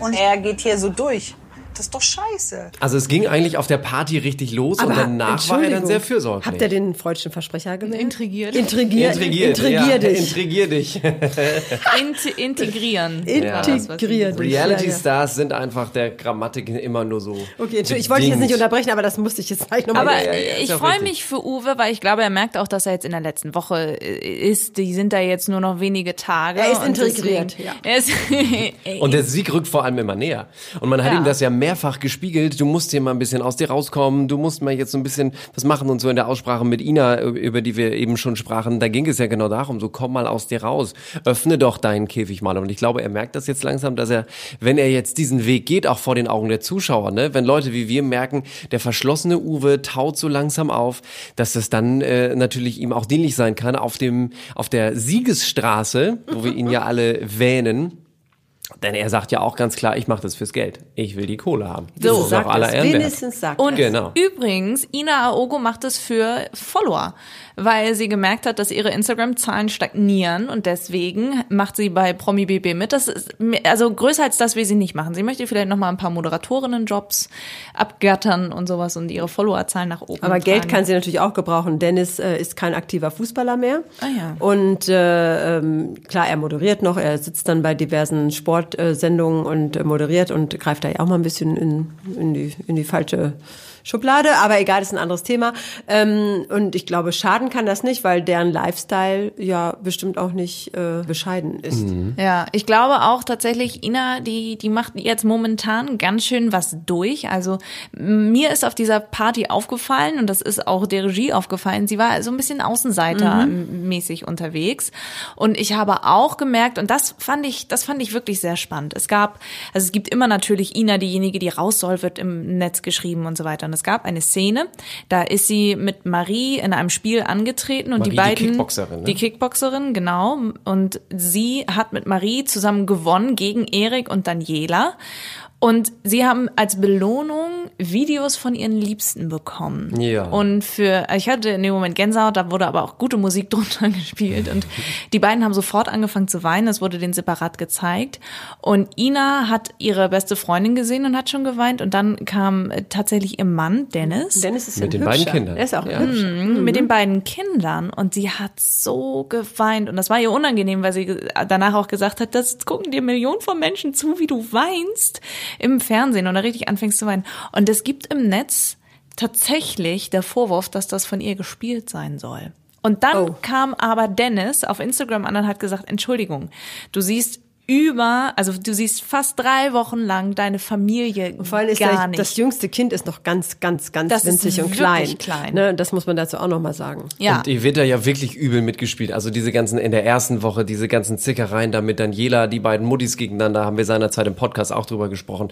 Und er geht hier so durch. Das ist doch scheiße. Also es ging eigentlich auf der Party richtig los und danach war er dann sehr fürsorglich. Habt ihr den freudschen Versprecher gewählt? Intrigiert. Intrigiert. Intrigiert, Intrigier ja, dich. Intrigier dich. [LAUGHS] Int integrieren. Ja. Integriert. Reality. Stars sind einfach der Grammatik immer nur so. Okay, Entschuldigung, ich wollte dich jetzt nicht unterbrechen, aber das musste ich jetzt gleich nochmal. Aber ja, ich freue mich für Uwe, weil ich glaube, er merkt auch, dass er jetzt in der letzten Woche äh, ist. Die sind da jetzt nur noch wenige Tage. Er ist integriert, deswegen- ja. Er ist, [LAUGHS] Und der Sieg rückt vor allem immer näher. Und man hat Ja. ihm das ja mehrfach gespiegelt. Du musst hier mal ein bisschen aus dir rauskommen. Du musst mal jetzt so ein bisschen was machen und so in der Aussprache mit Ina, über die wir eben schon sprachen. Da ging es ja genau darum, so komm mal aus dir raus. Öffne doch deinen Käfig mal. Und ich glaube, er merkt das jetzt langsam, dass er, wenn er jetzt diesen Weg geht, auch vor den Augen der Zuschauer, ne, wenn Leute wie wir merken, der verschlossene Uwe taut so langsam auf, dass das dann äh, natürlich ihm auch dienlich sein kann auf dem, auf der Siegesstraße, wo wir ihn ja alle wähnen. Denn er sagt ja auch ganz klar, ich mache das fürs Geld. Ich will die Kohle haben. So. das Sagt aller es. Wenigstens sagt Und Genau. übrigens, Ina Aogo macht es für Follower, weil sie gemerkt hat, dass ihre Instagram-Zahlen stagnieren und deswegen macht sie bei Promi BB mit. Das ist also größer als das will sie nicht machen. Sie möchte vielleicht noch mal ein paar Moderatorinnen-Jobs abgattern und sowas und ihre Followerzahlen nach oben. Aber Geld tragen. kann sie natürlich auch gebrauchen. Dennis äh, ist kein aktiver Fußballer mehr. Ah ja. Und äh, ähm, klar, er moderiert noch. Er sitzt dann bei diversen Sportsendungen und äh, moderiert und greift da ja auch mal ein bisschen in, in, die, in die falsche Schublade. Aber egal, das ist ein anderes Thema. Ähm, und ich glaube, schaden kann das nicht, weil deren Lifestyle ja bestimmt auch nicht äh, bescheiden ist. Ja, ich glaube auch tatsächlich, Ina, die, die macht jetzt momentan ganz schön was durch. Also mir ist auf dieser Party aufgefallen und das ist auch der Regie aufgefallen, sie war so ein bisschen Außenseiter-mäßig unterwegs. Und ich habe auch gemerkt, und das fand ich, das fand ich wirklich sehr spannend. Es gab, also es gibt immer natürlich Ina, diejenige, die raus soll, wird im Netz geschrieben und so weiter. Es gab eine Szene, da ist sie mit Marie in einem Spiel angetreten und Marie, die die beiden, Kickboxerin, ne? die Kickboxerin, genau. Und sie hat mit Marie zusammen gewonnen gegen Erik und Daniela. Und sie haben als Belohnung Videos von ihren Liebsten bekommen. Ja. Und für, ich hatte in dem Moment Gänsehaut, da wurde aber auch gute Musik [LAUGHS] drunter gespielt. Und die beiden haben sofort angefangen zu weinen. Das wurde denen separat gezeigt. Und Ina hat ihre beste Freundin gesehen und hat schon geweint. Und dann kam äh, tatsächlich ihr Mann, Dennis. Dennis ist Mit ein den beiden Hübscher. Kindern. Er ist auch Ja. ein hübscher. Mhm, mit den beiden Kindern und sie hat so geweint und das war ihr unangenehm, weil sie danach auch gesagt hat, das gucken dir Millionen von Menschen zu, wie du weinst im Fernsehen und da richtig anfängst zu weinen. Und es gibt im Netz tatsächlich der Vorwurf, dass das von ihr gespielt sein soll. Und dann kam aber Dennis auf Instagram an und hat gesagt, Entschuldigung, du siehst über, also du siehst fast drei Wochen lang deine Familie Vor allem ist gar der, nicht. das jüngste Kind ist noch ganz, ganz, ganz Das ist winzig und wirklich klein. klein. Ne, das muss man dazu auch noch mal sagen. ja. Und ihr wird da ja wirklich übel mitgespielt. Also diese ganzen, in der ersten Woche, diese ganzen Zickereien da mit Daniela, die beiden Muttis gegeneinander, haben wir seinerzeit im Podcast auch drüber gesprochen.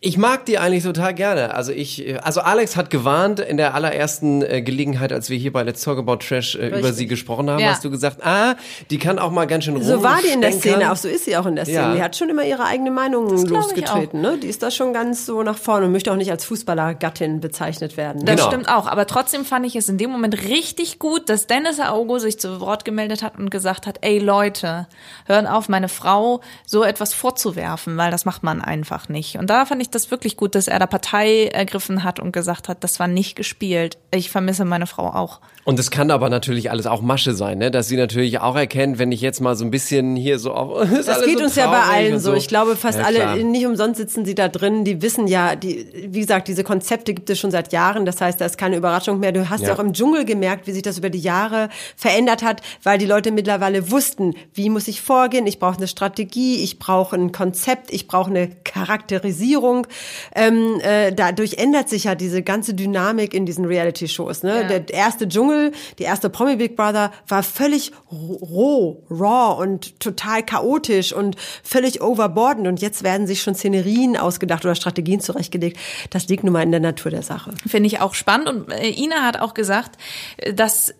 Ich mag die eigentlich total gerne. Also ich, also Alex hat gewarnt in der allerersten äh, Gelegenheit, als wir hier bei Let's Talk About Trash äh, über sie gesprochen haben, Ja. hast du gesagt, ah, die kann auch mal ganz schön So war die in der. Szene, auch so ist sie auch in der Szene. Ja. Die hat schon immer ihre eigene Meinung losgetreten. Ne? Die ist da schon ganz so nach vorne und möchte auch nicht als Fußballergattin bezeichnet werden. Das Genau. stimmt auch, aber trotzdem fand ich es in dem Moment richtig gut, dass Dennis Aogo sich zu Wort gemeldet hat und gesagt hat, ey Leute, hören auf, meine Frau so etwas vorzuwerfen, weil das macht man einfach nicht. Und da fand ich das wirklich gut, dass er da Partei ergriffen hat und gesagt hat, das war nicht gespielt. Ich vermisse meine Frau auch. Und es kann aber natürlich alles auch Masche sein, ne? dass sie natürlich auch erkennt, wenn ich jetzt mal so ein bisschen hier so auf. [LAUGHS] ist Das geht so uns ja bei allen und so. Ich glaube, fast Ja, alle, nicht umsonst sitzen sie da drin. Die wissen ja, die, wie gesagt, diese Konzepte gibt es schon seit Jahren. Das heißt, da ist keine Überraschung mehr. Du hast ja, Ja. auch im Dschungel gemerkt, wie sich das über die Jahre verändert hat, weil die Leute mittlerweile wussten, wie muss ich vorgehen. Ich brauche eine Strategie, ich brauche ein Konzept, ich brauche eine Charakterisierung. Ähm, äh, dadurch ändert sich ja diese ganze Dynamik in diesen Reality-Shows. Ne? Ja. Der erste Dschungel, die erste Promi Big Brother war völlig roh, raw und total chaotisch und völlig overbordend. Und jetzt werden sich schon Szenerien ausgedacht oder Strategien zurechtgelegt. Das liegt nun mal in der Natur der Sache. Finde ich auch spannend. Und äh, Ina hat auch gesagt, äh, dass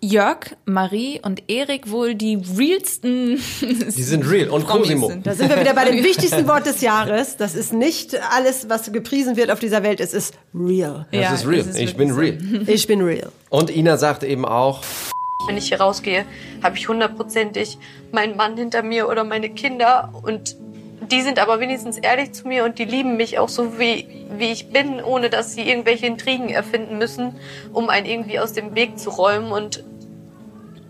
Jörg, Marie und Erik wohl die realsten. [LAUGHS] Die sind real. Und Promis Cosimo. sind. Da sind wir wieder bei dem [LAUGHS] wichtigsten Wort des Jahres. Das ist nicht alles, was gepriesen wird auf dieser Welt. Es ist real. Das Ja, ist real. ist ich bin real. [LAUGHS] Ich bin real. Und Ina sagt eben auch, Wenn ich hier rausgehe, habe ich hundertprozentig meinen Mann hinter mir oder meine Kinder und die sind aber wenigstens ehrlich zu mir und die lieben mich auch so wie, wie ich bin, ohne dass sie irgendwelche Intrigen erfinden müssen, um einen irgendwie aus dem Weg zu räumen und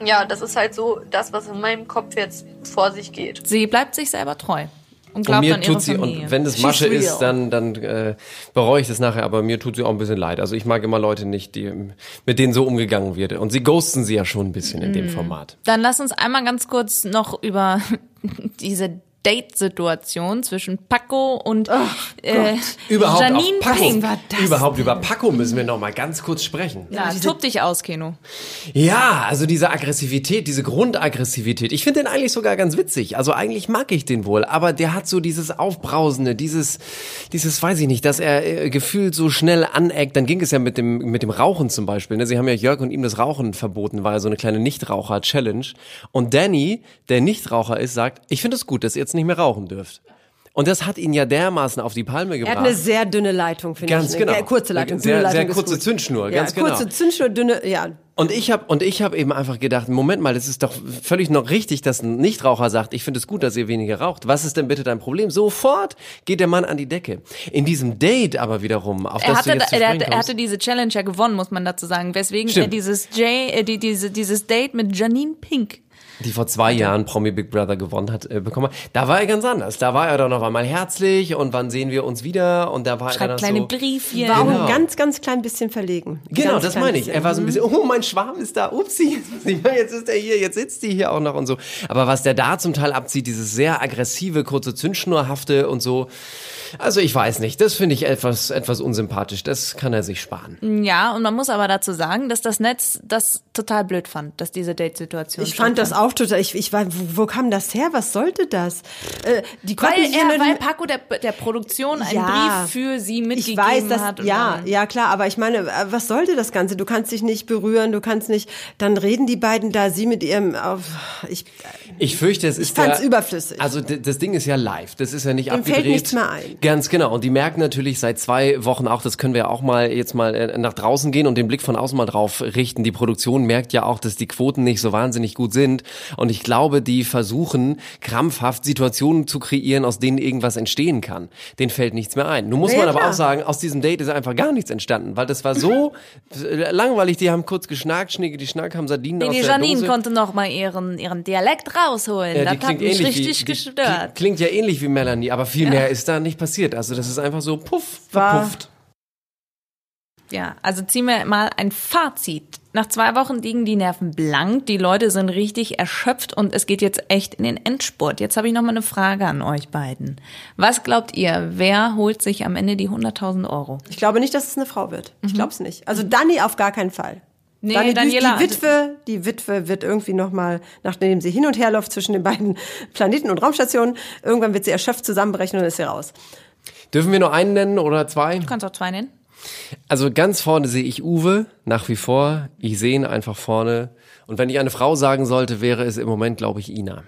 ja, das ist halt so das, was in meinem Kopf jetzt vor sich geht. Sie bleibt sich selber treu und und glaubt mir an ihre tut sie, Familie. und wenn das She's Masche real. ist, dann, dann äh, bereue ich das nachher, aber mir tut sie auch ein bisschen leid. Also ich mag immer Leute nicht, die mit denen so umgegangen wird. Und sie ghosten sie ja schon ein bisschen in dem Mm. Format. Dann lass uns einmal ganz kurz noch über [LAUGHS] diese Date-Situation zwischen Paco und äh, Überhaupt Janine Paco, Pink. überhaupt über Paco müssen wir noch mal ganz kurz sprechen. Ja, tob dich aus, Keno. Ja, also diese Aggressivität, diese Grundaggressivität. Ich finde den eigentlich sogar ganz witzig. Also eigentlich mag ich den wohl, aber der hat so dieses Aufbrausende, dieses, dieses, weiß ich nicht, dass er äh, gefühlt so schnell aneckt. Dann ging es ja mit dem, mit dem Rauchen zum Beispiel. Ne? Sie haben ja Jörg und ihm das Rauchen verboten, war ja so eine kleine Nichtraucher-Challenge. Und Danny, der Nichtraucher ist, sagt, ich finde es gut, dass ihr jetzt nicht mehr rauchen dürft. Und das hat ihn ja dermaßen auf die Palme Er gebracht. hat eine sehr dünne Leitung, finde ich. Ganz Eine genau. ge- Kurze Leitung. Sehr- Leitung sehr kurze gut. Zündschnur, ja, ganz genau. Kurze Zündschnur, dünne, ja. Und ich habe und ich habe eben einfach gedacht, Moment mal, das ist doch völlig noch richtig, dass ein Nichtraucher sagt, ich finde es gut, dass ihr weniger raucht. Was ist denn bitte dein Problem? Sofort geht der Mann an die Decke. In diesem Date aber wiederum, auf Er das du hatte, jetzt zu er, hatte, er hatte diese Challenge ja gewonnen, muss man dazu sagen. Weswegen er Stimmt. dieses Jay, äh, die, diese, dieses Date mit Janine Pink. Die vor zwei Jahren Promi Big Brother gewonnen hat, äh, bekommen hat, da war er ganz anders. Da war er dann noch einmal herzlich und wann sehen wir uns wieder? Und da war er Schreibt dann kleine so, Briefchen. War auch Genau. ein ganz, ganz klein bisschen verlegen. Genau, ganz das meine ich. Er war so ein bisschen, oh, mein Schwarm ist da, upsi, jetzt ist er hier, jetzt sitzt die hier auch noch und so. Aber was der da zum Teil abzieht, dieses sehr aggressive, kurze Zündschnurhafte und so, also ich weiß nicht, das finde ich etwas, etwas unsympathisch, das kann er sich sparen. Ja, und man muss aber dazu sagen, dass das Netz das total blöd fand, dass diese Date-Situation Ich fand das stattfand. Auch total, ich, ich war, wo, wo kam das her? Was sollte das? Äh, die Weil, er, weil Paco der, der Produktion einen Ja. Brief für sie ich mitgegeben weiß, dass, hat. ja, ja klar, aber ich meine, äh, was sollte das Ganze? Du kannst dich nicht berühren, du kannst nicht, dann reden die beiden da, sie mit ihrem, auf, ich, Ich fürchte, es ist fand's der- überflüssig. Also das Ding ist ja live, das ist ja nicht Dem abgedreht. fällt nichts mehr ein. Ganz genau. Und die merken natürlich seit zwei Wochen auch, das können wir ja auch mal jetzt mal äh, nach draußen gehen und den Blick von außen mal drauf richten. Die Produktion merkt ja auch, dass die Quoten nicht so wahnsinnig gut sind. Und ich glaube, die versuchen krampfhaft Situationen zu kreieren, aus denen irgendwas entstehen kann. Den fällt nichts mehr ein. Nun muss Ja, man aber klar. auch sagen, aus diesem Date ist einfach gar nichts entstanden, weil das war so [LAUGHS] langweilig. Die haben kurz geschnackt, Schnicke, die Schnack haben Sardinen Nee, aus die der Janine Dose. konnte noch mal ihren, ihren Dialekt rausholen. Ja, das hat klingt mich wie, richtig die gestört. klingt- ja ähnlich wie Melanie, aber viel mehr ist da nicht passiert. Also das ist einfach so puff, War- verpufft. Ja, also ziehen wir mal ein Fazit. Nach zwei Wochen liegen die Nerven blank, die Leute sind richtig erschöpft und es geht jetzt echt in den Endspurt. Jetzt habe ich noch mal eine Frage an euch beiden. Was glaubt ihr, wer holt sich am Ende die 100.000 Euro? Ich glaube nicht, dass es eine Frau wird. Ich glaube es nicht. Also Dani auf gar keinen Fall. Nee, Dani, Daniela- die Witwe, die Witwe wird irgendwie noch mal, nachdem sie hin und her läuft zwischen den beiden [LAUGHS] Planeten und Raumstationen, irgendwann wird sie erschöpft zusammenbrechen und dann ist sie raus. Dürfen wir nur einen nennen oder zwei? Du kannst auch zwei nennen. Also ganz vorne sehe ich Uwe, nach wie vor. Ich sehe ihn einfach vorne. Und wenn ich eine Frau sagen sollte, wäre es im Moment, glaube ich, Ina.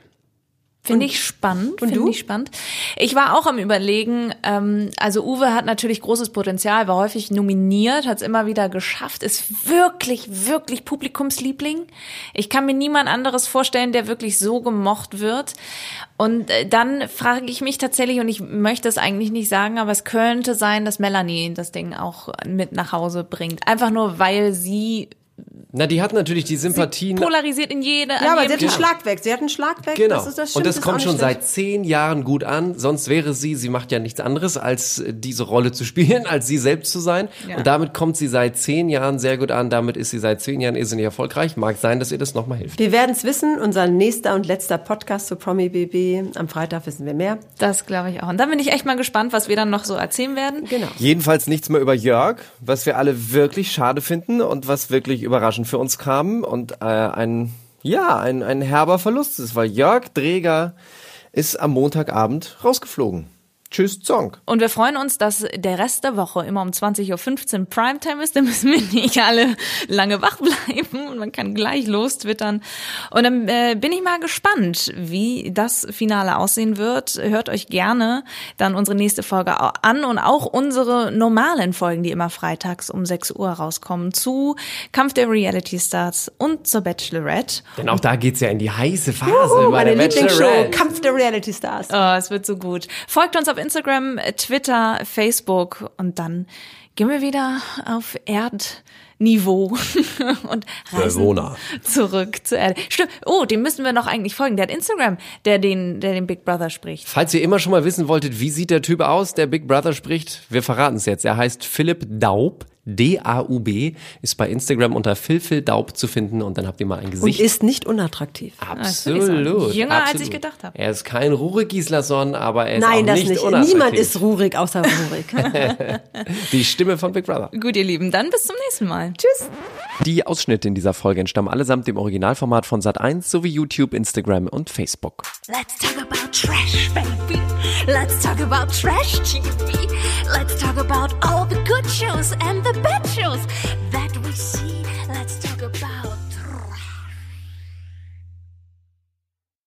Finde ich spannend. Finde ich spannend. Ich war auch am überlegen, ähm, also Uwe hat natürlich großes Potenzial, war häufig nominiert, hat es immer wieder geschafft, ist wirklich, wirklich Publikumsliebling. Ich kann mir niemand anderes vorstellen, der wirklich so gemocht wird. Und äh, dann frage ich mich tatsächlich, und ich möchte es eigentlich nicht sagen, aber es könnte sein, dass Melanie das Ding auch mit nach Hause bringt. Einfach nur, weil sie Na, die hat natürlich die Sympathien. polarisiert in jede. Ja, aber sie hat einen Genau. Schlag weg. Sie hat einen Schlag weg. Genau. Das ist, das und das ist kommt schon nicht seit schlecht. zehn Jahren gut an. Sonst wäre sie, sie macht ja nichts anderes, als diese Rolle zu spielen, [LAUGHS] als sie selbst zu sein. Ja. Und damit kommt sie seit zehn Jahren sehr gut an. Damit ist sie seit zehn Jahren irrsinnig erfolgreich. Mag sein, dass ihr das nochmal hilft. Wir werden es wissen. Unser nächster und letzter Podcast zu Promi BB. Am Freitag wissen wir mehr. Das glaube ich auch. Und dann bin ich echt mal gespannt, was wir dann noch so erzählen werden. Genau. Jedenfalls nichts mehr über Jörg, was wir alle wirklich schade finden und was wirklich überraschend für uns kam und äh, ein ja ein ein herber Verlust ist, weil Jörg Dreger ist am Montagabend rausgeflogen. Tschüss Zonk. Und wir freuen uns, dass der Rest der Woche immer um 20.15 Uhr Primetime ist. Da müssen wir [LAUGHS] nicht alle lange wach bleiben und man kann gleich los twittern. Und dann äh, bin ich mal gespannt, wie das Finale aussehen wird. Hört euch gerne dann unsere nächste Folge an und auch unsere normalen Folgen, die immer freitags um 6 Uhr rauskommen, zu Kampf der Reality Stars und zur Bachelorette. Denn auch da geht's ja in die heiße Phase Uhu, bei meine der Lieblingsshow. Kampf der Reality Stars. Oh, es wird so gut. Folgt uns auf Instagram, Twitter, Facebook und dann gehen wir wieder auf Erdniveau [LAUGHS] und reisen zurück zur Erde. Stimmt. Oh, dem müssen wir noch eigentlich folgen. Der hat Instagram, der den, der den Big Brother spricht. Falls ihr immer schon mal wissen wolltet, wie sieht der Typ aus, der Big Brother spricht, wir verraten es jetzt. Er heißt Philipp Daub, D-A-U-B, ist bei Instagram unter Philphil Daub zu finden und dann habt ihr mal ein Und Gesicht. ist nicht unattraktiv. Absolut. Jünger, als absolut. ich gedacht habe. Er ist kein Rurik Gislason, aber er ist Nein, auch das nicht, nicht. unattraktiv. Niemand ist ruhig außer ruhig. [LAUGHS] [LAUGHS] Die Stimme von Big Brother. Gut, ihr Lieben, dann bis zum nächsten Mal. Tschüss. Die Ausschnitte in dieser Folge entstammen allesamt dem Originalformat von Sat1 sowie YouTube, Instagram und Facebook. Let's talk about trash, baby. Let's talk about trash TV. Let's talk about all the good shows and the pet